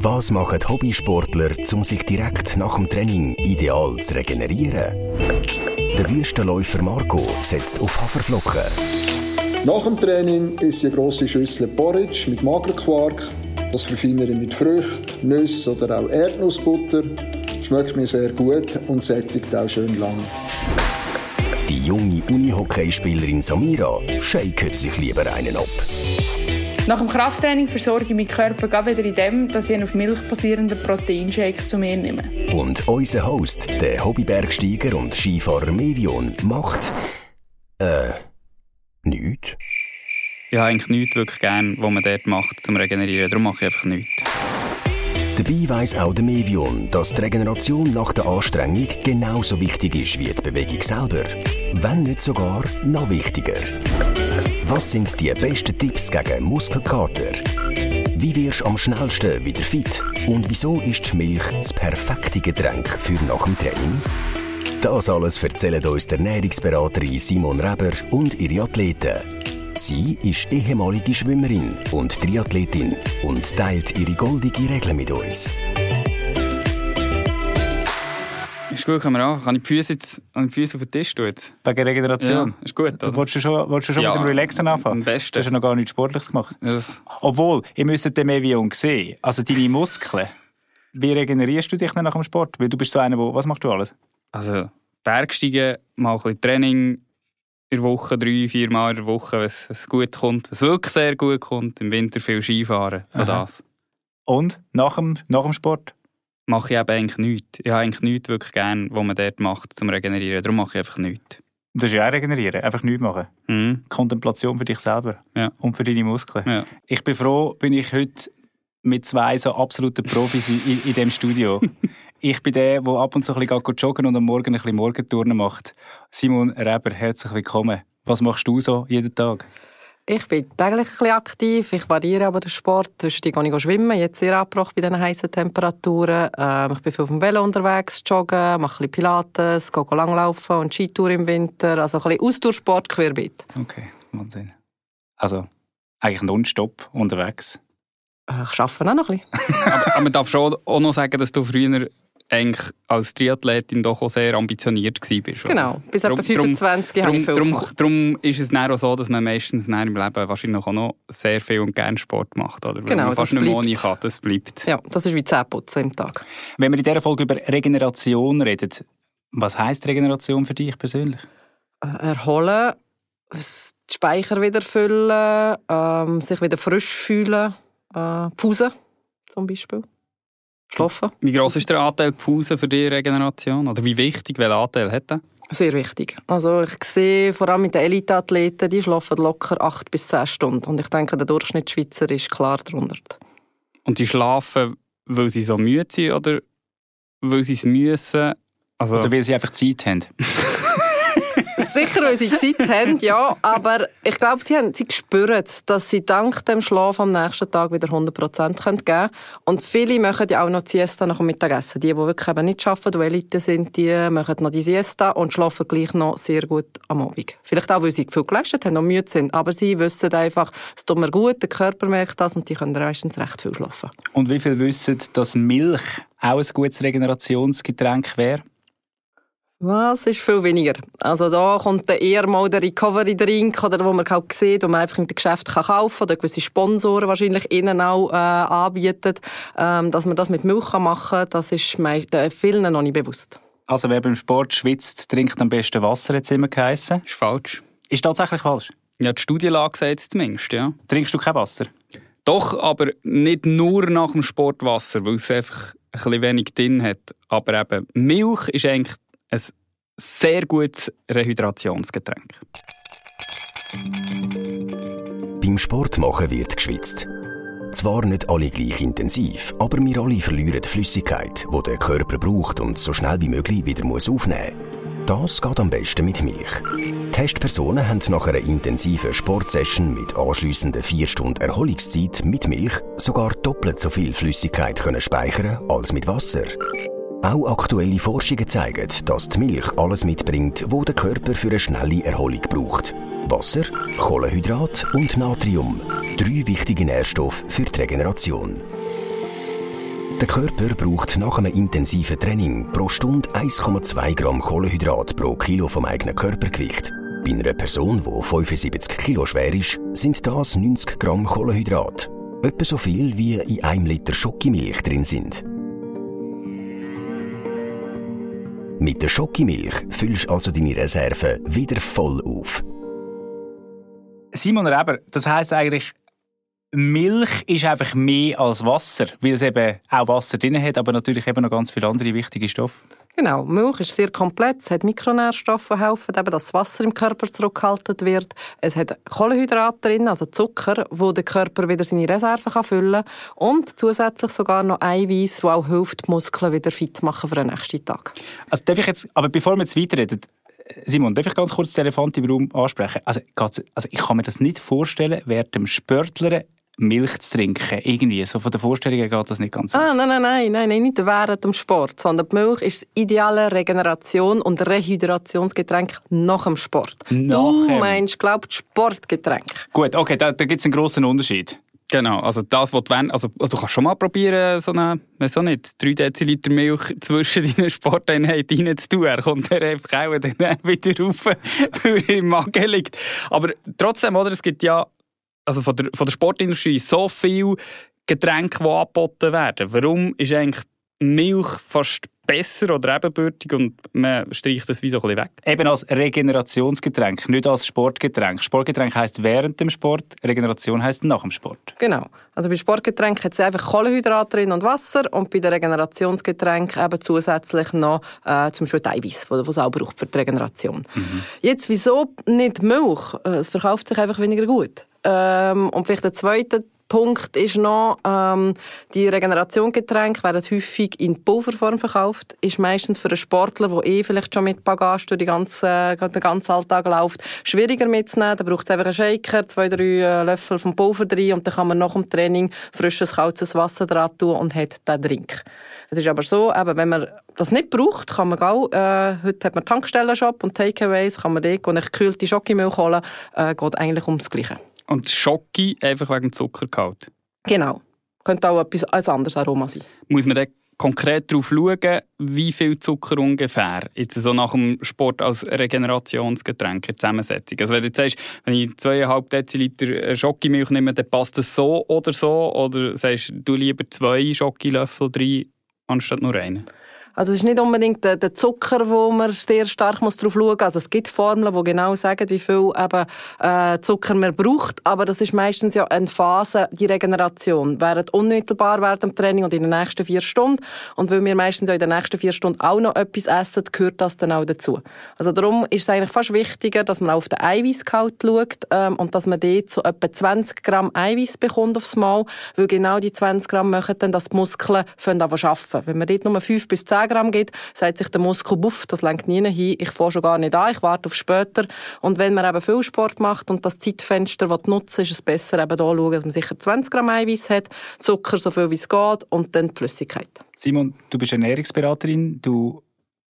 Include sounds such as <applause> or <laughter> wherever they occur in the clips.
Was machen Hobbysportler, um sich direkt nach dem Training ideal zu regenerieren? Der Wüstenläufer Marco setzt auf Haferflocken. Nach dem Training ist eine grosse Schüssel Porridge mit Magerquark. Das verfeinere ich mit Früchten, Nüssen oder auch Erdnussbutter. Schmeckt mir sehr gut und sättigt auch schön lang. Die junge Unihockeyspielerin Samira shaket sich lieber einen ab. Nach dem Krafttraining versorge ich meinen Körper wieder in dem, dass ich einen auf Milch basierenden Proteinshake zu mir nehme. Und unser Host, der Hobbybergsteiger und Skifahrer Mevion, macht... äh... nichts. Ich habe eigentlich nichts wirklich gern, was man dort macht, zum Regenerieren. Darum mache ich einfach nichts. Dabei weiss auch der Mevion, dass die Regeneration nach der Anstrengung genauso wichtig ist wie die Bewegung selber. Wenn nicht sogar noch wichtiger. Was sind die besten Tipps gegen Muskelkater? Wie wirst du am schnellsten wieder fit? Und wieso ist die Milch das perfekte Getränk für nach dem Training? Das alles erzählen uns der Ernährungsberaterin Simon Reber und ihre Athleten. Sie ist ehemalige Schwimmerin und Triathletin und teilt ihre goldige Regeln mit uns. Ist gut, können wir an. Kann ich die Füße, jetzt, kann ich die Füße auf den Tisch tun? Wegen Regeneration? Ja, ist gut, Du oder? wolltest du schon, wolltest du schon Ja, mit dem Relaxen anfangen? am besten. Du hast ja noch gar nichts Sportliches gemacht. Das, Obwohl, ihr müsst den Mevion sehen. Also deine Muskeln. Wie regenerierst du dich nach dem Sport? Weil du bist so einer, der... Was machst du alles? also, Bergsteigen, mal ein bisschen Training in der Woche, drei, vier Mal in der Woche, wenn es- gut kommt, es wirklich sehr gut kommt. Im Winter viel Skifahren, so Aha. das. Und? Nach dem, nach dem Sport? Mache ich eben eigentlich nichts. Ich habe eigentlich nichts wirklich gern, was man dort macht, zum Regenerieren. Darum mache ich einfach nichts. Das ist ja auch regenerieren. Einfach nichts machen. Mhm. Kontemplation für dich selber. Ja. Und für deine Muskeln. Ja. Ich bin froh, bin ich heute mit zwei so absoluten Profis in, in, diesem Studio. <laughs> ich bin der, der ab und zu ein bisschen joggen und am Morgen ein bisschen Morgenturnen macht. Simon Reber, herzlich willkommen. Was machst du so jeden Tag? Ich bin täglich ein bisschen aktiv. Ich variiere aber den Sport. Zwischendurch gehe ich schwimmen. Jetzt sehr abgebrochen bei diesen heißen Temperaturen. Ähm, ich bin viel auf dem Velo unterwegs, joggen, mache ein bisschen Pilates, gehe langlaufen und Skitour im Winter. Also ein bisschen Ausdauersport querbeet. Okay, Wahnsinn. Also, eigentlich nonstop unterwegs. Äh, Ich arbeite auch noch ein bisschen. <laughs> aber, aber man darf schon auch noch sagen, dass du früher eigentlich als Triathletin doch auch sehr ambitioniert warst. Genau. Bis etwa Drum- 25 habe ich viel Darum, gemacht. darum ist es dann auch so, dass man meistens im Leben wahrscheinlich auch noch sehr viel und gerne Sport macht. Oder? Weil Genau, man fast das nicht mehr bleibt. ohne kann, das bleibt. Ja, das ist wie Zähneputzen im Tag. Wenn wir in dieser Folge über Regeneration reden, was heisst Regeneration für dich persönlich? Äh, Erholen, die Speicher wieder füllen, ähm, sich wieder frisch fühlen, äh, Pause zum Beispiel. Schlafen. Wie gross ist der Anteil Pause für die Regeneration? Oder wie wichtig, welcher Anteil hat der? Sehr wichtig. Also ich sehe vor allem mit den Eliteathleten, die schlafen locker acht bis zehn Stunden. Und ich denke, der Durchschnittsschweizer ist klar darunter. Und die schlafen, weil sie so müde sind oder weil sie es müssen? Also, Oder weil sie einfach Zeit haben? <laughs> <laughs> Sicher, sie Zeit haben, ja. Aber ich glaube, sie, haben, sie spüren, dass sie dank dem Schlaf am nächsten Tag wieder 100% geben können. Und viele machen ja auch noch die Siesta nach dem Mittagessen. Die, die wirklich eben nicht arbeiten, die Elite sind, die machen noch die Siesta und schlafen gleich noch sehr gut am Abend. Vielleicht auch, weil sie viel geleistet haben und müde sind. Aber sie wissen einfach, es tut mir gut, der Körper merkt das und die können meistens recht viel schlafen. Und wie viele wissen, dass Milch auch ein gutes Regenerationsgetränk wäre? Was ist viel weniger. Also da kommt dann eher mal der Recovery-Drink, oder wo man halt sieht, wo man einfach im Geschäft kann kaufen oder gewisse Sponsoren wahrscheinlich innen auch äh, anbieten, ähm, dass man das mit Milch kann machen kann, das ist mei- äh, vielen noch nicht bewusst. Also wer beim Sport schwitzt, trinkt am besten Wasser, hat es immer geheissen. ist falsch. Ist tatsächlich falsch. Ja, die Studienlage sagt es zumindest, ja. Trinkst du kein Wasser? Doch, aber nicht nur nach dem Sportwasser, weil es einfach ein bisschen wenig drin hat. Aber eben, Milch ist eigentlich ein sehr gutes Rehydrationsgetränk. Beim Sport machen wird geschwitzt. Zwar nicht alle gleich intensiv, aber wir alle verlieren die Flüssigkeit, die der Körper braucht und so schnell wie möglich wieder muss aufnehmen Das geht am besten mit Milch. Testpersonen haben nach einer intensiven Sportsession mit anschliessender 4 Stunden Erholungszeit mit Milch sogar doppelt so viel Flüssigkeit können speichern als mit Wasser. Auch aktuelle Forschungen zeigen, dass die Milch alles mitbringt, wo der Körper für eine schnelle Erholung braucht. Wasser, Kohlenhydrat und Natrium. Drei wichtige Nährstoffe für die Regeneration. Der Körper braucht nach einem intensiven Training pro Stunde 1,2 Gramm Kohlenhydrat pro Kilo vom eigenen Körpergewicht. Bei einer Person, die 75 Kilo schwer ist, sind das 90 Gramm Kohlenhydrat. Etwa so viel wie in einem Liter Schokimilch drin sind. Mit der Schokimilch füllst also deine Reserven wieder voll auf. Simon Reber, das heisst eigentlich, Milch ist einfach mehr als Wasser, weil es eben auch Wasser drin hat, aber natürlich eben noch ganz viele andere wichtige Stoffe. Genau, Milch ist sehr komplex, es hat Mikronährstoffe, die helfen, eben, dass das Wasser im Körper zurückgehalten wird. Es hat Kohlenhydrate drin, also Zucker, wo der Körper wieder seine Reserven füllen kann. Und zusätzlich sogar noch Eiweiß, das auch hilft, die Muskeln wieder fit machen für den nächsten Tag. Also darf ich jetzt, aber bevor wir jetzt weiterreden, Simon, darf ich ganz kurz den Elefant im Raum ansprechen? Also, also ich kann mir das nicht vorstellen, während dem Spörtlern Milch zu trinken. Irgendwie, so von den Vorstellungen geht das nicht ganz Ah, nein, nein, nein, nein, nein, nicht während dem Sport, sondern die Milch ist das ideale Regeneration- und Rehydrationsgetränk nach dem Sport. Nachher. Du meinst, glaubst Sportgetränk. Gut, okay, da, da gibt es einen grossen Unterschied. Genau, also das, was du wenn, also du kannst schon mal probieren, so eine, weiß auch nicht, 3 Deziliter Milch zwischen deinen Sporteinheiten reinzutun. Er kommt dann einfach auch dann <laughs> wieder rauf, <laughs> weil er im Magen liegt. Aber trotzdem, oder, es gibt ja also von der, von der Sportindustrie so viele Getränke, die angeboten werden. Warum ist eigentlich Milch fast besser oder ebenbürtig und man streicht das wie so ein bisschen weg? Eben als Regenerationsgetränk, nicht als Sportgetränk. Sportgetränk heisst während dem Sport, Regeneration heisst nach dem Sport. Genau. Also bei Sportgetränken hat es einfach Kohlenhydrate drin und Wasser und bei den Regenerationsgetränken eben zusätzlich noch äh, zum Beispiel Eiweiß, das es auch braucht für die Regeneration. Mhm. Jetzt, wieso nicht Milch? Äh, es verkauft sich einfach weniger gut. Ähm, und vielleicht der zweite Punkt ist noch, ähm, die Regeneration-Getränke werden häufig in Pulverform verkauft. Ist meistens für einen Sportler, der eh vielleicht schon mit Bagage durch die ganze, den ganzen Alltag läuft, schwieriger mitzunehmen. Da braucht es einfach einen Shaker, zwei, drei äh, Löffel vom Pulver drin und dann kann man nach dem Training frisches, kaltes Wasser dran tun und hat den Drink. Es ist aber so, eben, wenn man das nicht braucht, kann man auch, äh, heute hat man Tankstellenshop und Takeaways, kann man dort gekühlte Schokimilch holen, äh, geht eigentlich ums Gleiche. Und Schocki einfach wegen Zuckergehalt? Genau. Könnte auch etwas als anderes Aroma sein. Muss man dann konkret darauf schauen, wie viel Zucker ungefähr jetzt so nach dem Sport als Regenerationsgetränk in Zusammensetzung? Also wenn du jetzt sagst, wenn ich 2,5 Deziliter Schokimilch nehme, dann passt das so oder so? Oder sagst du lieber zwei Schokilöffel rein, anstatt nur einen? Also es ist nicht unbedingt der, der Zucker, wo man sehr stark muss drauf schauen muss. Also es gibt Formeln, die genau sagen, wie viel eben, äh, Zucker man braucht, aber das ist meistens ja eine Phase, die Regeneration. Während unmittelbar während dem Training und in den nächsten vier Stunden. Und weil wir meistens ja in den nächsten vier Stunden auch noch etwas essen, gehört das dann auch dazu. Also darum ist es eigentlich fast wichtiger, dass man auf den Eiweißgehalt schaut ähm, und dass man dort so etwa 20 Gramm Eiweiß bekommt aufs Mal, weil genau die 20 Gramm machen dann, dass die Muskeln arbeiten. Wenn man dort nur 5 bis 10 Gramm gibt, sagt sich der Muskel, buff, das lenkt nie hin, ich fange schon gar nicht an, ich warte auf später. Und wenn man eben viel Sport macht und das Zeitfenster nutzen ist es besser eben da schauen, dass man sicher 20 Gramm Eiweiß hat, Zucker so viel wie es geht und dann die Flüssigkeit. Simon, du bist Ernährungsberaterin, du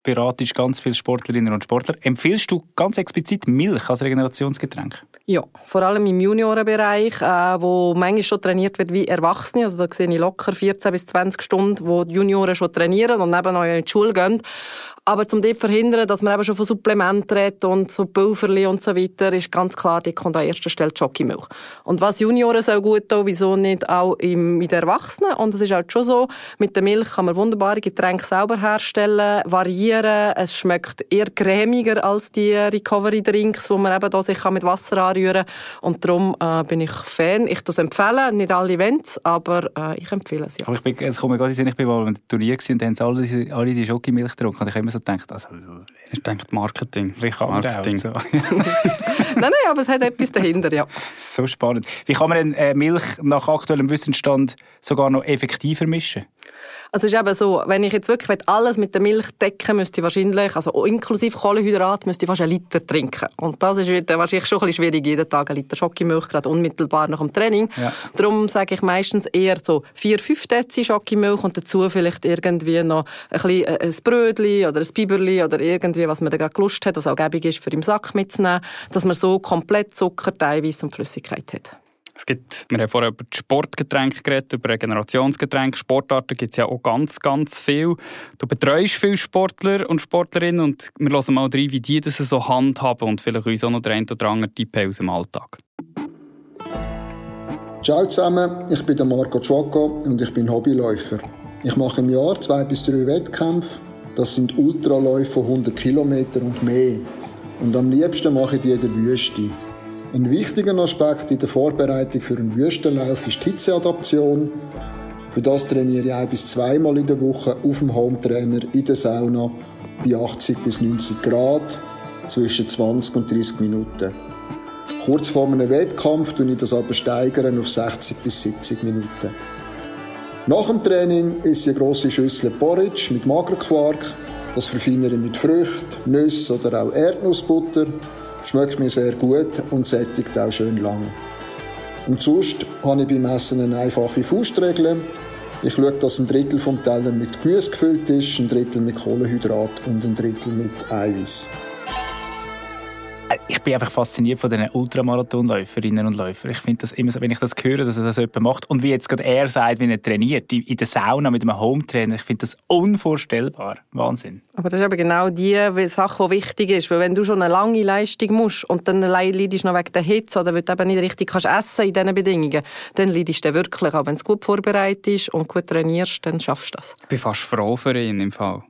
beratest ganz viele Sportlerinnen und Sportler. Empfiehlst du ganz explizit Milch als Regenerationsgetränk? Ja, vor allem im Juniorenbereich, äh, wo manchmal schon trainiert wird wie Erwachsene. Also da sehe ich locker 14 bis 20 Stunden, wo die Junioren schon trainieren und neben in die Schule gehen. Aber um dort verhindern, dass man eben schon von Supplementen redet und so Pulverli und so weiter, ist ganz klar, die kommt an erster Stelle die Schokimilch. Und was Junioren so gut tun, wieso nicht auch im, den Erwachsenen? Und es ist auch schon so, mit der Milch kann man wunderbare Getränke selber herstellen, variieren. Es schmeckt eher cremiger als die Recovery-Drinks, wo man eben da sich mit Wasser anrühren kann. Und darum äh, bin ich Fan. Ich das empfehlen, nicht alle Events, aber äh, ich empfehle es, ja. Aber ich bin, jetzt komme ich gerade ich bin mal einem Turnier und dann haben alle, alle die Schokimilch getrunken. Und ich so gedacht, also... Ich denke Marketing. Vielleicht Marketing. So. <laughs> nein, nein, aber es hat etwas dahinter, ja. So spannend. Wie kann man denn äh, Milch nach aktuellem Wissensstand sogar noch effektiver mischen? Also es ist eben so, wenn ich jetzt wirklich alles mit der Milch decken müsste ich wahrscheinlich, also inklusive Kohlenhydrat, müsste ich fast einen Liter trinken. Und das ist wahrscheinlich schon ein bisschen schwierig, jeden Tag einen Liter Schokimilch, gerade unmittelbar nach dem Training. Ja. Darum sage ich meistens eher so vier, fünf Dezi Schokimilch und dazu vielleicht irgendwie noch ein bisschen äh, ein Brötchen oder ein Biberli oder irgendwie, was man da gerade Lust hat, was auch gäbig ist, für im Sack mitzunehmen, dass man so komplett Zucker, Eiweiß und Flüssigkeit hat. Es gibt, wir haben vorher über Sportgetränke geredet, über Regenerationsgetränke. Sportarten gibt es ja auch ganz, ganz viel. Du betreust viele Sportler und Sportlerinnen und wir hören mal rein, wie die das so handhaben und vielleicht uns auch noch der ein oder andere Tipp aus dem Alltag. Ciao zusammen, ich bin Marco Ciocco und ich bin Hobbyläufer. Ich mache im Jahr zwei bis drei Wettkämpfe. Das sind Ultraläufe von 100 Kilometern und mehr. Und am liebsten mache ich die in der Wüste. Ein wichtiger Aspekt in der Vorbereitung für einen Wüstenlauf ist die Hitzeadaption. Für das trainiere ich ein bis zweimal in der Woche auf dem Hometrainer in der Sauna bei 80 bis 90 Grad zwischen 20 und 30 Minuten. Kurz vor einem Wettkampf tue ich das aber steigern auf 60 bis 70 Minuten. Nach dem Training ist eine grosse Schüssel Porridge mit Magerquark. Das verfeinere ich mit Früchten, Nüssen oder auch Erdnussbutter. Schmeckt mir sehr gut und sättigt auch schön lang. Und sonst habe ich beim Essen eine einfache Faustregel. Ich schaue, dass ein Drittel vom Teller mit Gemüse gefüllt ist, ein Drittel mit Kohlenhydrat und ein Drittel mit Eiweiß. Ich bin einfach fasziniert von diesen Ultramarathonläuferinnen und Läufern. Ich finde das immer so, wenn ich das höre, dass er das jemand macht und wie jetzt gerade er sagt, wie er trainiert, in der Sauna mit einem Hometrainer, ich finde das unvorstellbar. Wahnsinn. Aber das ist eben genau die Sache, die wichtig ist, weil wenn du schon eine lange Leistung musst und dann leidest noch wegen der Hitze oder weil du eben nicht richtig kannst essen in diesen Bedingungen, dann leidest du wirklich. Aber wenn du gut vorbereitet bist und gut trainierst, dann schaffst du das. Ich bin fast froh für ihn im Fall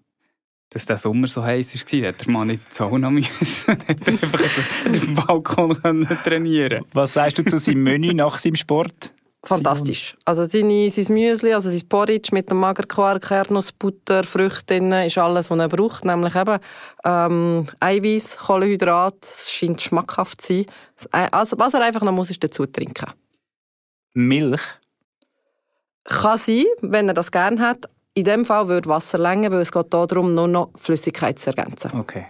dass der Sommer so heiß war, hat der Mann nicht in die Sauna <laughs> müssen. hat er einfach dem Balkon trainieren Was sagst du zu seinem Menü nach seinem Sport? Fantastisch. Also seine, sein Müsli, also sein Porridge mit dem Magerquark, Kernnussbutter, Früchte drin, ist alles, was er braucht. Nämlich eben ähm, Eiweiß, Kohlenhydrat, es scheint schmackhaft zu sein. Also, was er einfach noch muss, ist dazu trinken. Milch? Kann sein, wenn er das gerne hat. In dem Fall würde Wasser länger, weil es geht darum, nur noch Flüssigkeit zu ergänzen. Okay.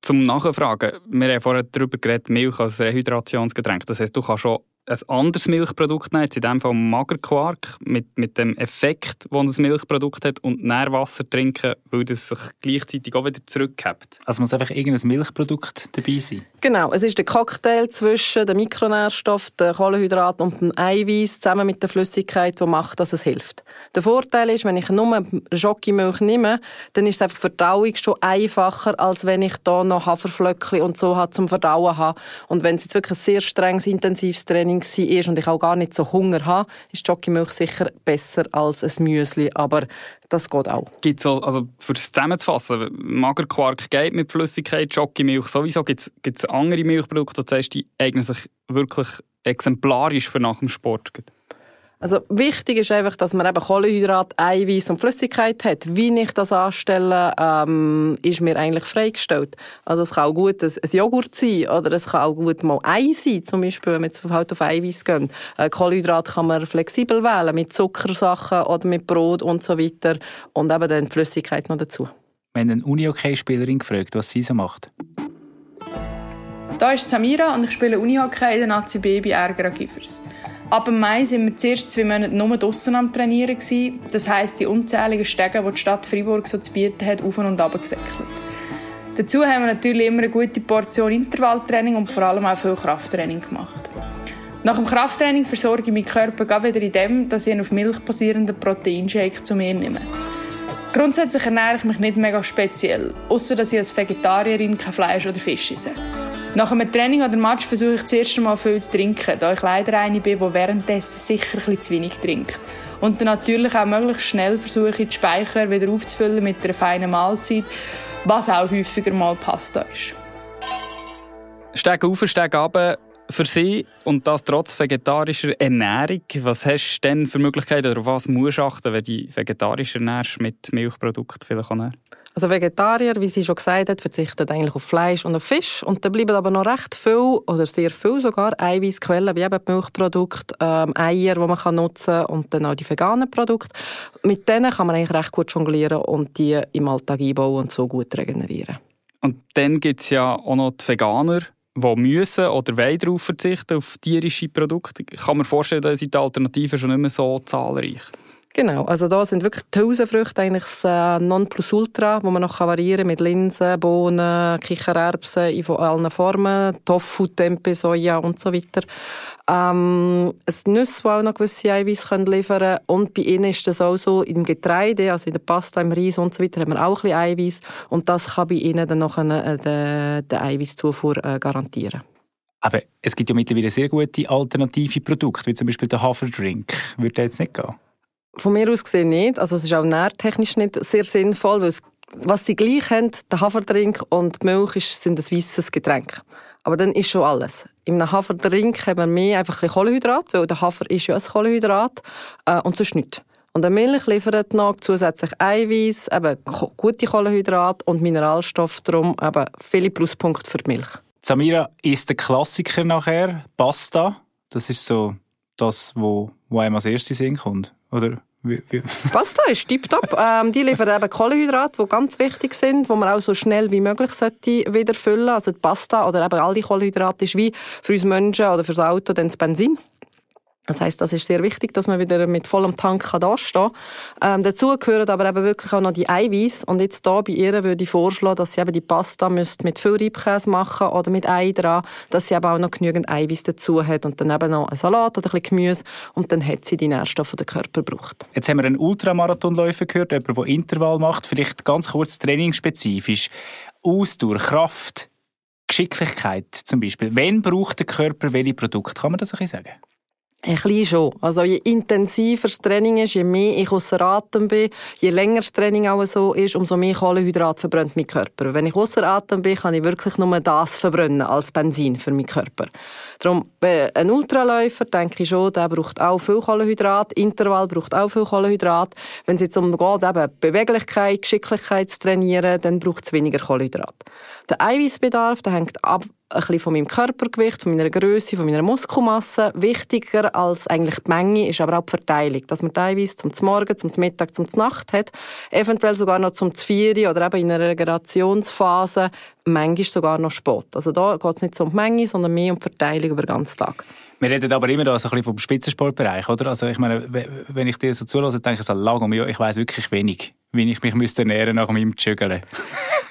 Zum Nachfragen, wir haben vorher darüber geredet, Milch als Rehydrationsgetränk. Das heißt, du kannst schon ein anderes Milchprodukt nehmen, in diesem Fall Magerquark, mit, mit dem Effekt, den das Milchprodukt hat, und Nährwasser trinken, weil das sich gleichzeitig auch wieder zurückhebt. Also muss einfach irgendein Milchprodukt dabei sein? Genau, es ist der Cocktail zwischen dem Mikronährstoff, dem Kohlenhydrat und dem Eiweiß zusammen mit der Flüssigkeit, die macht, dass es hilft. Der Vorteil ist, wenn ich nur Schokimilch nehme, dann ist es einfach Verdauung schon einfacher, als wenn ich da noch Haferflöckchen und so habe zum Verdauen habe. Und wenn es jetzt wirklich ein sehr strenges, intensives Training Training war und ich auch gar nicht so Hunger habe, ist Jockeymilch sicher besser als ein Müsli, aber das geht auch. Gibt's so, also fürs zusammenzufassen, Magerquark geht mit Flüssigkeit, Jockeymilch sowieso, gibt es andere Milchprodukte, heißt, die eignen sich wirklich exemplarisch für nach dem Sport? Also wichtig ist einfach, dass man eben Kohlenhydrat, Eiweiß und Flüssigkeit hat. Wie ich das anstelle, ähm, ist mir eigentlich freigestellt. Also es kann auch gut ein, ein Joghurt sein oder es kann auch gut mal Ei sein, zum Beispiel, wenn wir jetzt halt auf Eiweiß gehen. Äh, Kohlenhydrat kann man flexibel wählen, mit Zuckersachen oder mit Brot und so weiter und eben dann die Flüssigkeit noch dazu. Wenn eine Uni-Hockey-Spielerin gefragt, was sie so macht. Da ist Samira und ich spiele Uni-Hockey in der Nazi B bei Ärger Giffers. Ab dem Mai waren wir zuerst zwei Monate nur draussen am Trainieren. Das heisst, die unzähligen Stege, die die Stadt Freiburg so zu bieten hat, auf und ab gesäckelt. Dazu haben wir natürlich immer eine gute Portion Intervalltraining und vor allem auch viel Krafttraining gemacht. Nach dem Krafttraining versorge ich meinen Körper wieder in dem, dass ich einen auf Milch basierenden Proteinshake zu mir nehme. Grundsätzlich ernähre ich mich nicht mega speziell, außer dass ich als Vegetarierin kein Fleisch oder Fisch esse. Nach einem Training oder Match versuche ich zuerst einmal viel zu trinken, da ich leider eine bin, die währenddessen sicher ein zu wenig trinkt. Und dann natürlich auch möglichst schnell versuche ich, die Speicher wieder aufzufüllen mit einer feinen Mahlzeit, was auch häufiger mal Pasta ist. Steg auf, Steg ab für Sie und das trotz vegetarischer Ernährung. Was hast du denn für Möglichkeiten oder was musst du achten, wenn du vegetarisch ernährst mit Milchprodukten vielleicht auch also Vegetarier, wie sie schon gesagt hat, verzichten eigentlich auf Fleisch und auf Fisch. Und da bleiben aber noch recht viel, oder sehr viel sogar, Eiweißquellen, wie eben Milchprodukte, ähm, Eier, die man kann nutzen und dann auch die veganen Produkte. Mit denen kann man eigentlich recht gut jonglieren und die im Alltag einbauen und so gut regenerieren. Und dann gibt es ja auch noch die Veganer, die müssen oder wollen darauf verzichten, auf tierische Produkte. Ich kann mir vorstellen, da sind die Alternativen schon nicht mehr so zahlreich. Genau, also da sind wirklich die Hülsenfrüchte eigentlich das äh, Nonplusultra, wo man noch variieren kann mit Linsen, Bohnen, Kichererbsen in allen Formen, Tofu, Tempeh, Soja und so weiter. Ähm, es Nüsse, die auch noch gewisse Eiweiß können liefern können. Und bei ihnen ist das auch so, im Getreide, also in der Pasta, im Reis und so weiter, haben wir auch ein bisschen Eiweiß. Und das kann bei ihnen dann noch äh, den, den Eiweißzufuhr äh, garantieren. Aber es gibt ja mittlerweile sehr gute alternative Produkte, wie zum Beispiel der Haferdrink. Würde der jetzt nicht gehen? Von mir aus gesehen nicht. Also es ist auch nährtechnisch nicht sehr sinnvoll, weil es, was sie gleich haben, der Haferdrink und die Milch ist, sind ein weißes Getränk. Aber dann ist schon alles. Im Haferdrink haben wir mehr einfach ein Kohlenhydrat, weil der Hafer ist ja ein Kohlenhydrat äh, und sonst nichts. Und eine Milch liefert noch zusätzlich Eiweiß, eben gute Kohlenhydrate und Mineralstoffe, darum eben viele Pluspunkte für die Milch. Samira ist der Klassiker nachher, Pasta. Das ist so das, wo, wo einem als erstes Sinn kommt, oder? Pasta ist tiptop. ähm, die liefern eben Kohlenhydrate, die ganz wichtig sind, die man auch so schnell wie möglich sollte wieder füllen. Also die Pasta oder eben all die Kohlenhydrate ist wie für uns Menschen oder für das Auto dann das Benzin. Das heißt, das ist sehr wichtig, dass man wieder mit vollem Tank dastehen kann. Ähm, dazu gehören aber eben wirklich auch noch die Eiweiß. Und jetzt da bei ihr würde ich vorschlagen, dass sie eben die Pasta müsst mit viel Reibkäse machen oder mit Ei dran, dass sie aber auch noch genügend Eiweiß dazu hat und dann eben noch ein Salat oder ein bisschen Gemüse und dann hat sie die Nährstoffe, die der Körper braucht. Jetzt haben wir einen Ultramarathonläufer gehört, jemand, der Intervall macht. Vielleicht ganz kurz trainingsspezifisch. Ausdauer, Kraft, Geschicklichkeit zum Beispiel. Wann braucht der Körper welche Produkte? Kann man das ein bisschen sagen? Ein bisschen schon. Also je intensiver das Training ist, je mehr ich außer Atem bin, je länger das Training auch so ist, umso mehr Kohlenhydrat verbrennt mein Körper. Wenn ich außer Atem bin, kann ich wirklich nur das verbrennen als Benzin für meinen Körper. Darum, ein Ultraläufer, denke ich schon, der braucht auch viel Kohlenhydrat. Intervall braucht auch viel Kohlenhydrat. Wenn es jetzt um geht, eben Beweglichkeit, Geschicklichkeit zu trainieren, dann braucht es weniger Kohlenhydrat. Der Eiweißbedarf, der hängt ab ein bisschen von meinem Körpergewicht, von meiner Größe, von meiner Muskelmasse. Wichtiger als eigentlich die Menge ist aber auch die Verteilung. Dass man teilweise zum Morgen, zum Mittag, zum Nacht hat. Eventuell sogar noch zum Vieri oder eben in einer Regenerationsphase. Manchmal sogar noch spät. Also da geht es nicht so um die Menge, sondern mehr um die Verteilung über den ganzen Tag. Wir reden aber immer da ein vom Spitzensportbereich, oder? Also ich meine, wenn ich dir so zulasse, denke ich so, lag um ich weiß wirklich wenig, wie ich mich müsste ernähren nach meinem Joggen. <laughs>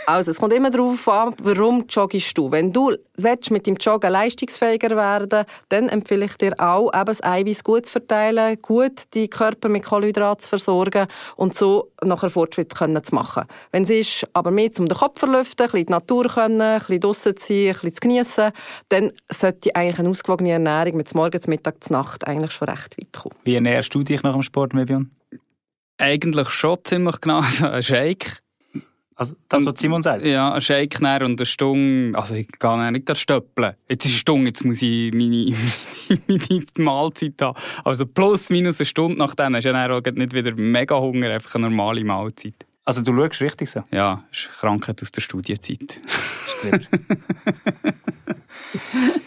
Also, es kommt immer darauf an, warum joggst du. Wenn du willst, mit dem Joggen leistungsfähiger werden dann empfehle ich dir auch, eben das Eiweiß gut zu verteilen, gut die Körper mit Kohlenhydraten zu versorgen und so nachher Fortschritt können zu machen. Wenn es ist, aber mehr zum den Kopf verlüften, ein bisschen die Natur können, ein bisschen draussen zu sein, ein bisschen zu geniessen, dann sollte eigentlich eine ausgewogene Ernährung mit Morgens, Mittag, Nacht eigentlich schon recht weit kommen. Wie ernährst du dich nach dem Sport, Mebion? Eigentlich schon ziemlich genau. <laughs> ein Shake also das, was Simon sagt? Ja, ein Shake und eine Stunde, also ich kann nicht stöppeln. Jetzt ist eine Stunde, jetzt muss ich meine, <laughs> meine Mahlzeit haben. Also plus, minus eine Stunde nach dann hast du dann auch nicht wieder mega Hunger, einfach eine normale Mahlzeit. Also du schaust richtig so? Ja, ist Krankheit aus der Studienzeit. <laughs>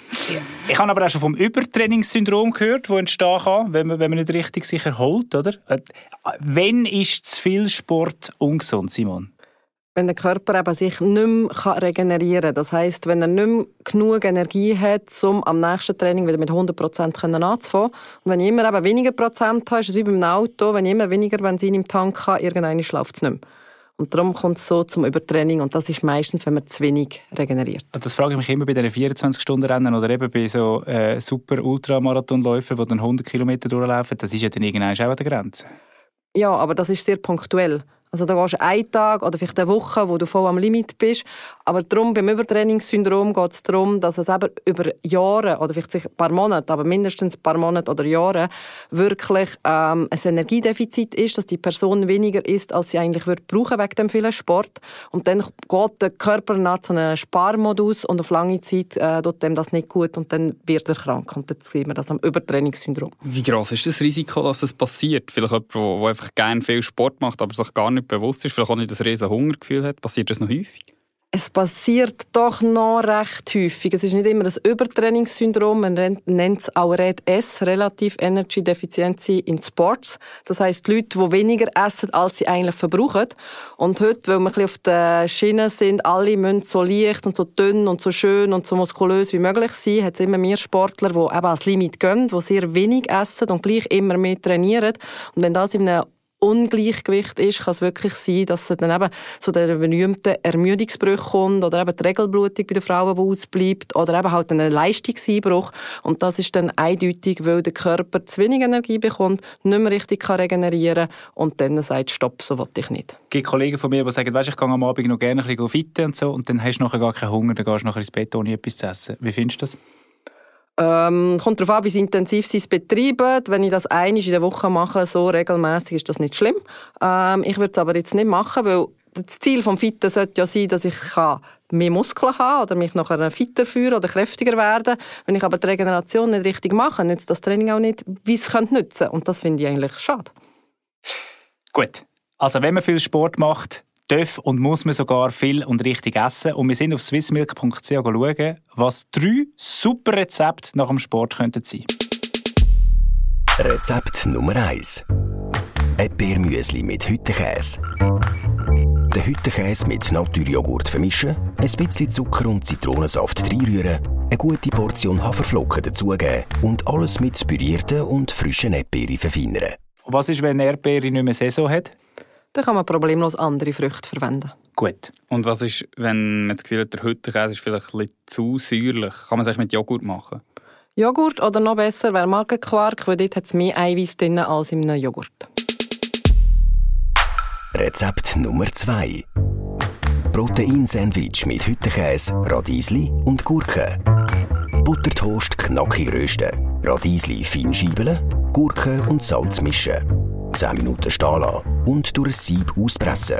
ich habe aber auch schon vom Übertrainingssyndrom gehört, das entstehen kann, wenn man, wenn man nicht richtig sich erholt, oder? Äh, wenn ist zu viel Sport ungesund, Simon? wenn der Körper eben sich nicht mehr regenerieren kann. Das heisst, wenn er nicht mehr genug Energie hat, um am nächsten Training wieder mit 100 Prozent anzufangen. Und wenn ich immer eben weniger Prozent habe, ist es wie beim Auto, wenn ich immer weniger Benzin im Tank habe, irgendwann schläft es nicht mehr. Und darum kommt es so zum Übertraining und das ist meistens, wenn man zu wenig regeneriert. Das frage ich mich immer bei diesen 24-Stunden-Rennen oder eben bei so äh, super Ultramarathonläufern, die dann 100 Kilometer durchlaufen. Das ist ja dann irgendwann auch an der Grenze. Ja, aber das ist sehr punktuell. Also da gehst du einen Tag oder vielleicht eine Woche, wo du voll am Limit bist. Aber darum, beim Übertrainingssyndrom geht es darum, dass es eben über Jahre oder vielleicht ein paar Monate, aber mindestens ein paar Monate oder Jahre wirklich ähm, ein Energiedefizit ist, dass die Person weniger isst, als sie eigentlich würde brauchen wegen dem vielen Sport. Und dann geht der Körper nach so einem Sparmodus und auf lange Zeit äh, tut dem das nicht gut und dann wird er krank. Und dann sehen wir das am Übertrainingssyndrom. Wie groß ist das Risiko, dass das passiert? Vielleicht jemand, der einfach gerne viel Sport macht, aber sich gar nicht nicht bewusst ist, vielleicht auch nicht das riesen Hungergefühl hat, passiert das noch häufig? Es passiert doch noch recht häufig. Es ist nicht immer das Übertrainingssyndrom. Man nennt es auch Red S, Relative Energy Deficiency in Sports. Das heißt, Leute, die weniger essen, als sie eigentlich verbrauchen. Und heute, weil wir ein bisschen auf der Schiene sind, alle müssen so leicht und so dünn und so schön und so muskulös wie möglich sein, hat es immer mehr Sportler, die eben ans Limit gehen, die sehr wenig essen und gleich immer mehr trainieren. Und wenn das in einem Ungleichgewicht ist, kann es wirklich sein, dass es dann eben zu den berühmten Ermüdungsbrüchen kommt oder eben die Regelblutung bei den Frauen, die ausbleibt oder eben halt einen Leistungseinbruch. Und das ist dann eindeutig, weil der Körper zu wenig Energie bekommt, nicht mehr richtig kann regenerieren und dann sagt, stopp, so will ich nicht. Es gibt Kollegen von mir, die sagen, weißt, ich gehe am Abend noch gerne ein bisschen fitten und so und dann hast du nachher gar keinen Hunger, dann gehst du nachher ins Bett, ohne etwas zu essen. Wie findest du das? Ähm, kommt darauf an, wie intensiv sie es betreiben. Wenn ich das einmal in der Woche mache, so regelmäßig, ist das nicht schlimm. Ähm, ich würde es aber jetzt nicht machen, weil das Ziel vom Fitten sollte ja sein, dass ich mehr Muskeln haben oder mich nachher fitter fühlen oder kräftiger werden. Wenn ich aber die Regeneration nicht richtig mache, nützt das Training auch nicht, wie es könnte nützen. Und das finde ich eigentlich schade. Gut. Also wenn man viel Sport macht, darf und muss man sogar viel und richtig essen. Und wir sind auf swissmilk.ch schauen, was drei super Rezepte nach dem Sport könnten sein. Rezept Nummer 1. Erdbeermüsli mit Hüttenkäse. Den Hüttenkäse mit Naturjoghurt vermischen, ein bisschen Zucker und Zitronensaft reinrühren, eine gute Portion Haferflocken dazugeben und alles mit pürierten und frischen Erdbeeren verfeinern. Was ist, wenn Erdbeere nicht mehr Saison hat? Dann kann man problemlos andere Früchte verwenden. Gut. Und was ist, wenn man das Gefühl hat, der Hüttenkäse ist vielleicht ein bisschen zu säuerlich? Kann man es mit Joghurt machen? Joghurt oder noch besser wäre Magenquark, weil dort hat es mehr Eiweiß drin als in einem Joghurt. Rezept Nummer 2. Proteinsandwich mit Hüttenkäse, Radiesli und Gurke. Buttertoast knackig rösten, Radiesli fein scheibeln, Gurke und Salz mischen. 10 Minuten stehen lassen und durch ein Sieb auspressen.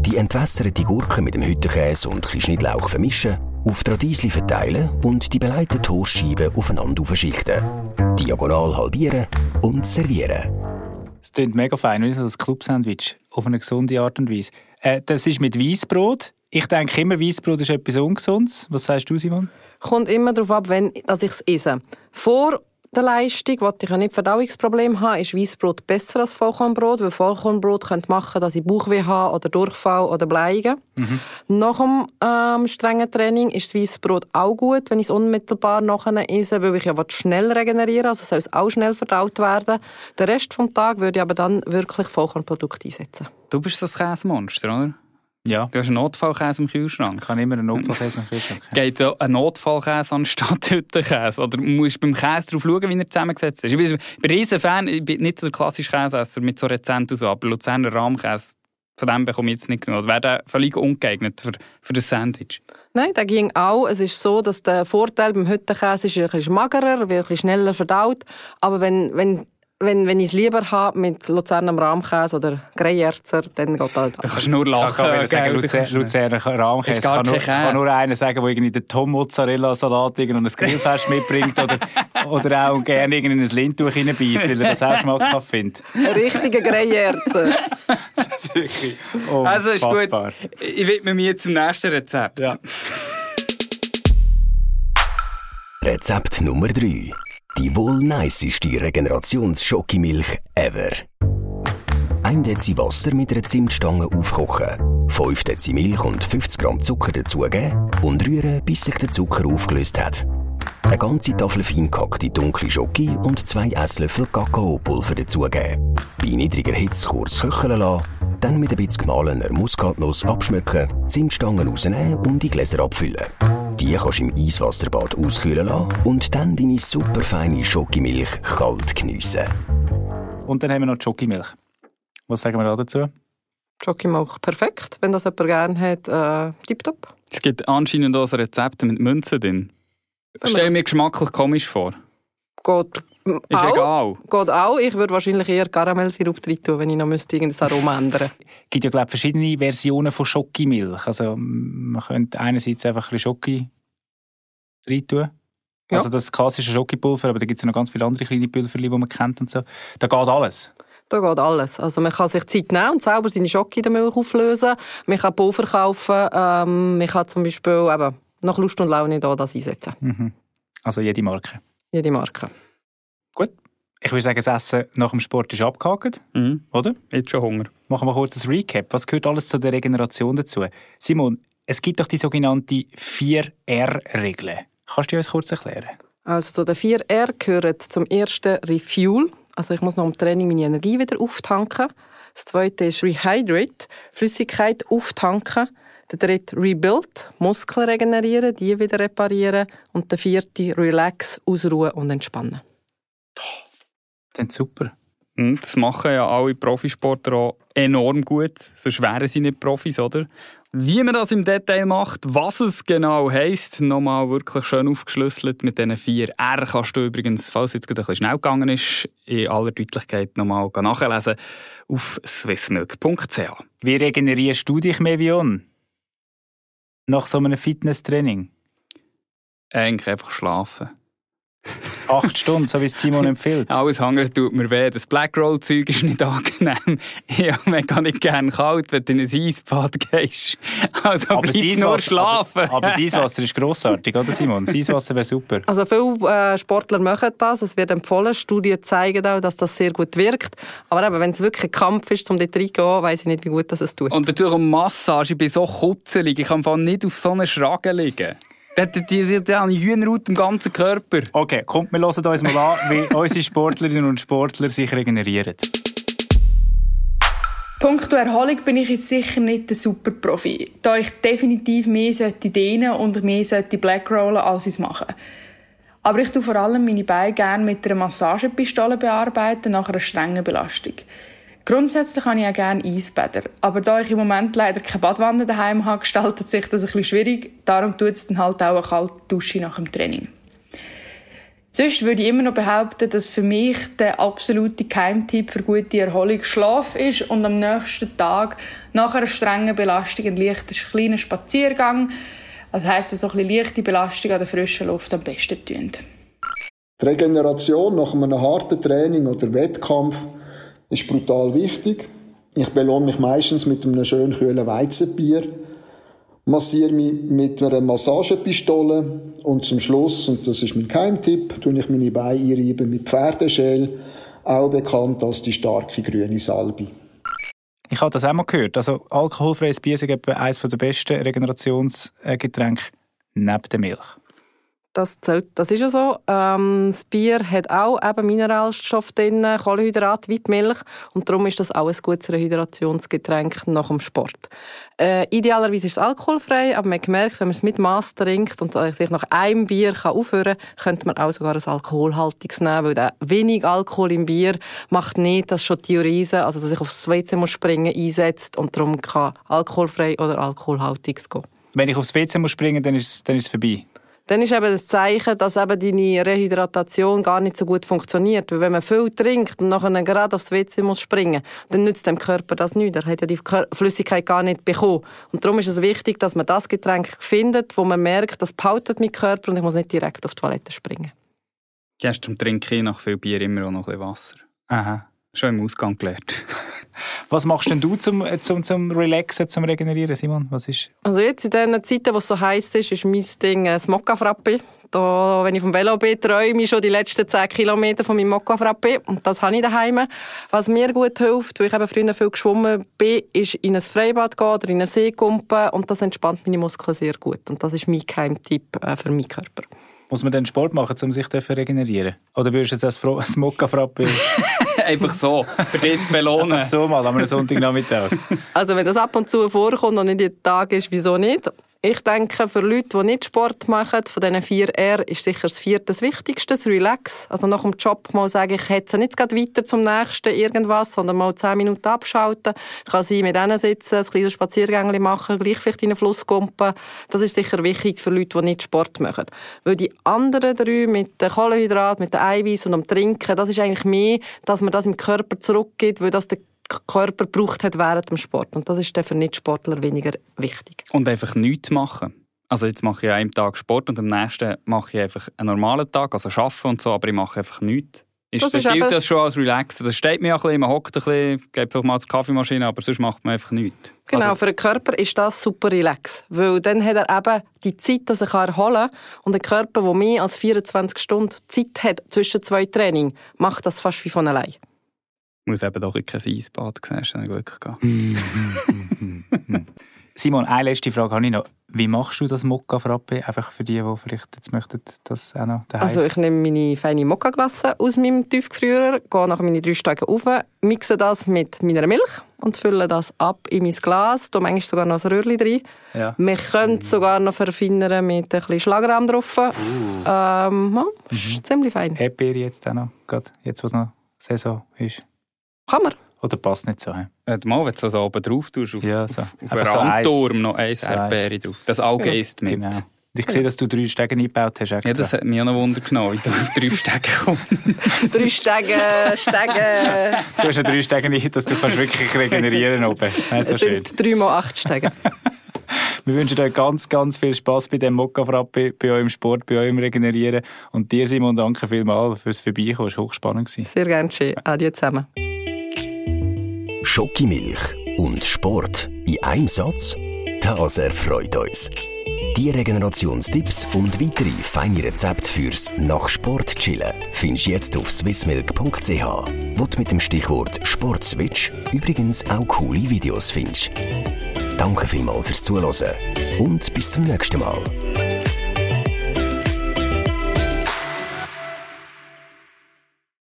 Die entwässerte Gurke mit dem Hüttenkäse und ein Schnittlauch vermischen, auf die Radiesli verteilen und die beleiteten Toastscheiben aufeinander aufschichten. Diagonal halbieren und servieren. Es klingt mega fein, wie so ein Club-Sandwich. Auf eine gesunde Art und Weise. Äh, das ist mit Weißbrot. Ich denke immer, Weißbrot ist etwas Ungesundes. Was sagst du, Simon? Kommt immer darauf ab, wenn ich es esse. Vor der Leistung, wollte ich ja nicht Verdauungsproblem haben, ist Weißbrot besser als Vollkornbrot, weil Vollkornbrot könnte machen, dass ich Bauchweh habe oder Durchfall oder Bleigen. Mhm. Nach dem ähm, strengen Training ist das Weißbrot auch gut, wenn ich es unmittelbar nachher esse, weil ich ja schnell regenerieren also soll es auch schnell verdaut werden. Den Rest des Tages würde ich aber dann wirklich Vollkornprodukte einsetzen. Du bist das Käsemonster, oder? Ja. Du hast einen Notfallkäse im Kühlschrank. Ich habe immer einen Notfallkäse im Kühlschrank. Geht ja ein Notfallkäse anstatt <laughs> Hüttenkäse? Oder musst du beim Käse darauf schauen, wie er zusammengesetzt ist? Ich bin ein riesen Fan, ich bin nicht so der klassische Käseesser mit so Rezenten so, aber Luzerner Rahmkäse, von dem bekomme ich jetzt nicht genug. Wäre der völlig ungeeignet für, für das Sandwich? Nein, der ging auch. Es ist so, dass der Vorteil beim Hüttenkäse ist, er ist magerer, wird schneller verdaut. Aber wenn, wenn wenn, wenn ich es lieber habe mit Luzerner Rahmkäse oder Greyerzer, dann geht halt. Da kannst du nur lachen. Ja, ich sagen, Luzerner, Luzerner Rahmkäse. Kann nur, kann nur einer sagen, der irgendwie den Tom Mozzarella Salat und ein Grillfest <laughs> mitbringt oder, oder auch gerne in ein Lindtuch reinbeißt, weil er das auch schmackhaft findet. Richtige Greyerzer. das ist wirklich Also ist gut. Ich widme mich jetzt zum nächsten Rezept. Ja. Rezept Nummer 3 die wohl niceste Regenerations-Schokimilch ever. Ein Dezi Wasser mit einer Zimtstange aufkochen, 5 Dezi Milch und 50 Gramm Zucker dazugeben und rühren, bis sich der Zucker aufgelöst hat. Eine ganze Tafel fein gehackte dunkle Schoki und zwei Esslöffel Kakaopulver dazugeben. Bei niedriger Hitze kurz köcheln lassen, dann mit ein bisschen gemahlener Muskatnuss abschmecken, Zimtstangen rausnehmen und die Gläser abfüllen. Die kannst du im Eiswasserbad auskühlen lassen und dann deine super feine Schokimilch kalt geniessen. Und dann haben wir noch die Schokimilch. Was sagen wir da dazu? Schokimilch perfekt, wenn das jemand gerne hat, äh, tipptopp. Es gibt anscheinend auch Rezepte mit Münzen drin. Stell mir geschmacklich komisch vor. Geht ist auch, egal. Geht auch. Ich würde wahrscheinlich eher Karamellsirup drin tun, wenn ich noch müsste irgendein Aroma ändern Es <laughs> gibt ja, glaube verschiedene Versionen von Schokimilch. Also, man könnte einerseits einfach ein bisschen Schoki rein tun. Ja. Also das klassische Schokipulver, aber da gibt es ja noch ganz viele andere kleine Pulver, die man kennt und so. Da geht alles. Da geht alles. Also man kann sich Zeit nehmen und selber seine Schocke in der Milch auflösen. Man kann Pulver kaufen. Ähm, man kann zum Beispiel eben nach Lust und Laune da das einsetzen. Mhm. Also jede Marke. Jede Marke. Gut. Ich würde sagen, das Essen nach dem Sport ist abgehakt, Mhm. oder? Jetzt schon Hunger. Machen wir kurz ein Recap. Was gehört alles zu der Regeneration dazu? Simon, es gibt doch die sogenannte 4R-Regel. Kannst du uns kurz erklären? Also zu den 4R gehören zum ersten Refuel. Also ich muss nach dem Training meine Energie wieder auftanken. Das zweite ist Rehydrate, Flüssigkeit auftanken. Der dritte Rebuild, Muskeln regenerieren, die wieder reparieren. Und der vierte Relax, ausruhen und entspannen. Dann super. Und das machen ja alle Profisportler auch enorm gut. Sonst wären sie nicht Profis, oder? Wie man das im Detail macht, was es genau heisst, nochmal wirklich schön aufgeschlüsselt mit diesen vier R, kannst du übrigens, falls es jetzt gerade ein bisschen schnell gegangen ist, in aller Deutlichkeit nochmal nachlesen auf swissmilk.ch. Wie regenerierst du dich, Mevion? Nach so einem Fitnesstraining? Eigentlich einfach schlafen. <laughs> Acht Stunden, so wie es Simon empfiehlt. Alles andere tut mir weh. Das Blackroll-Zeug ist nicht angenehm. <laughs> Ich habe nicht gerne kalt, wenn du in ein Eisbad gehst. Also bleib nur Eiswasser- schlafen. Aber, aber das Eiswasser ist grossartig, oder Simon? Das Eiswasser wäre super. Also viele äh, Sportler machen das, es wird empfohlen, Studien zeigen auch, dass das sehr gut wirkt. Aber eben, wenn es wirklich ein Kampf ist, um dort reinzugehen, weiss ich nicht, wie gut das es tut. Und natürlich um Massage. Ich bin so kutzelig. Ich kann einfach nicht auf so einer Schragen liegen. Die, die, die, die haben Hühnerhaut im ganzen Körper. Okay, kommt, wir hören uns mal an, wie <laughs> unsere Sportlerinnen und Sportler sich regenerieren. Punkto Erholung bin ich jetzt sicher nicht der Superprofi, da ich definitiv mehr sollte dehnen und mehr sollte Blackrollen, als ich es mache. Aber ich tue vor allem meine Beine gerne mit einer Massagepistole bearbeiten nach einer strengen Belastung. Grundsätzlich habe ich auch gerne Eisbäder, aber da ich im Moment leider keine Badwanne daheim habe, gestaltet sich das ein bisschen schwierig. Darum tut es dann halt auch eine kalte Dusche nach dem Training. Sonst würde ich immer noch behaupten, dass für mich der absolute Geheimtipp für gute Erholung Schlaf ist und am nächsten Tag nach einer strengen Belastung ein leichter kleiner Spaziergang, das heisst so ein bisschen leichte Belastung an der frischen Luft am besten tun. Die Regeneration nach einem harten Training oder Wettkampf ist brutal wichtig. Ich belohne mich meistens mit einem schön kühlen Weizenbier, massiere mich mit einer Massagepistole und zum Schluss, und das ist mein Geheimtipp, tue ich meine Beine einreiben mit Pferdeschell, auch bekannt als die starke grüne Salbe. Ich habe das auch mal gehört. Also alkoholfreies Bier ist eines der besten Regenerationsgetränke neben der Milch. Das, zählt, das ist ja so. Ähm, das Bier hat auch eben Mineralstoffe drin, Kohlenhydrate wie die Milch. Und darum ist das auch ein gutes Rehydrationsgetränk nach dem Sport. Äh, idealerweise ist es alkoholfrei, aber man hat gemerkt, wenn man es mit Maß trinkt und sich nach einem Bier kann aufhören kann, könnte man auch sogar ein alkoholhaltiges nehmen, weil der wenig Alkohol im Bier macht nicht, dass schon Theorese, also dass ich aufs WC muss springen, einsetzt und darum kann alkoholfrei oder alkoholhaltiges gehen. Wenn ich aufs WC muss springen, dann ist es, dann ist es vorbei. Dann ist eben das Zeichen, dass eben deine Rehydratation gar nicht so gut funktioniert. Weil wenn man viel trinkt und nachher gerade aufs WC muss springen, dann nützt dem Körper das nicht. Er hat ja die Flüssigkeit gar nicht bekommen. Und darum ist es wichtig, dass man das Getränk findet, wo man merkt, das pautet mein Körper und ich muss nicht direkt auf die Toilette springen. Gehst zum Trinken nach viel Bier immer auch noch ein bisschen Wasser. Aha. Schon im Ausgang gelernt. <laughs> Was machst denn du zum, zum, zum Relaxen, zum Regenerieren, Simon? Was ist? Also jetzt in diesen Zeiten, wo es so heiß ist, ist mein Ding ein Mokka-Frappe. Da, wenn ich vom Velo bin, träume ich schon die letzten 10 Kilometer von meinem Mokka-Frappe. Und das habe ich daheim. Was mir gut hilft, weil ich eben früher viel geschwommen bin, ist in ein Freibad gehen oder in einen See kumpen. Und das entspannt meine Muskeln sehr gut. Und das ist mein Geheimtipp äh, für meinen Körper. Muss man dann Sport machen, um sich zu regenerieren? Oder würdest du jetzt das das Mokka-Frappe Einfach so, für dich zu belohnen. einfach so mal an einem Sonntagnachmittag? Also wenn das ab und zu vorkommt und nicht jeden Tag ist, wieso nicht? Ich denke, für Leute, die nicht Sport machen, von diesen vier R, ist sicher das vierte das Wichtigste, das Relax. Also nach dem Job mal sagen, ich hetze nicht gerade weiter zum nächsten irgendwas, sondern mal zehn Minuten abschalten. Ich kann sie mit denen sitzen, ein kleines Spaziergängchen machen, gleich vielleicht in den Fluss kumpen. Das ist sicher wichtig für Leute, die nicht Sport machen. Weil die anderen drei mit den Kohlenhydraten, mit den Eiweiß und dem Trinken, das ist eigentlich mehr, dass man das im Körper zurückgibt, weil das der Körper braucht hat während dem Sport. Und das ist dann für Nicht-Sportler weniger wichtig. Und einfach nichts machen. Also jetzt mache ich an einem Tag Sport und am nächsten mache ich einfach einen normalen Tag, also arbeiten und so, aber ich mache einfach nichts. Ist, Das ist gilt eben- das schon als Relax. Das steht mir ja ein bisschen, man hockt ein bisschen, geht vielleicht mal zur Kaffeemaschine, aber sonst macht man einfach nichts. Genau, Also, für den Körper ist das super relax. Weil dann hat er eben die Zeit, dass er erholen kann. Und ein Körper, der mehr als 24 Stunden Zeit hat zwischen zwei Trainings, macht das fast wie von allein. Muss eben doch in kein Eisbad sehen, ist dann Glück gehabt. <laughs> Simon, eine letzte Frage habe ich noch. Wie machst du das Mokka Frappe? Einfach für die, die vielleicht jetzt möchten, das auch noch daheim. Also ich nehme meine feine Mokka-Glasse aus meinem Tiefgefrierer, gehe nach meine drei Stegen rauf, mixe das mit meiner Milch und fülle das ab in mein Glas. Da manchmal sogar noch ein Röhrchen drin. ja. Wir können es sogar noch verfeinern mit ein bisschen Schlagrahm drauf. Uh. Ähm, ja, das Mhm. ist ziemlich fein. Erdbeere jetzt auch noch, gerade jetzt, wo es noch Saison ist. Kann man. Oder passt nicht so? Äh, mal, wenn du das oben drauf tust, auf, Ja, so. auf, auf so eins. Randturm noch ein So Erdbeere drauf. Das Auge Ja. isst mit. Genau. Ich sehe, dass du drei Stege eingebaut hast. Extra. Ja, das hat mich auch noch Wunder genommen, wie du auf drei Stege kommst. <laughs> Drei Stegen, Stegen. Du hast ja drei Stege nicht, dass du kannst wirklich regenerieren oben. Ja, so Es schön. sind drei mal acht Stegen. <laughs> Wir wünschen euch ganz, ganz viel Spass bei dem Mokka Frappe, bei eurem Sport, bei eurem Regenerieren. Und dir, Simon, danke vielmals fürs Vorbeikommen. Es war hochspannend. Sehr gerne schön. Adieu zusammen. Schokimilch und Sport in einem Satz? Das erfreut uns. Die Regenerationstipps und weitere feine Rezepte fürs nach Sport chillen findest du jetzt auf swissmilk.ch, wo du mit dem Stichwort Sportswitch übrigens auch coole Videos findest. Danke vielmals fürs Zuhören und bis zum nächsten Mal.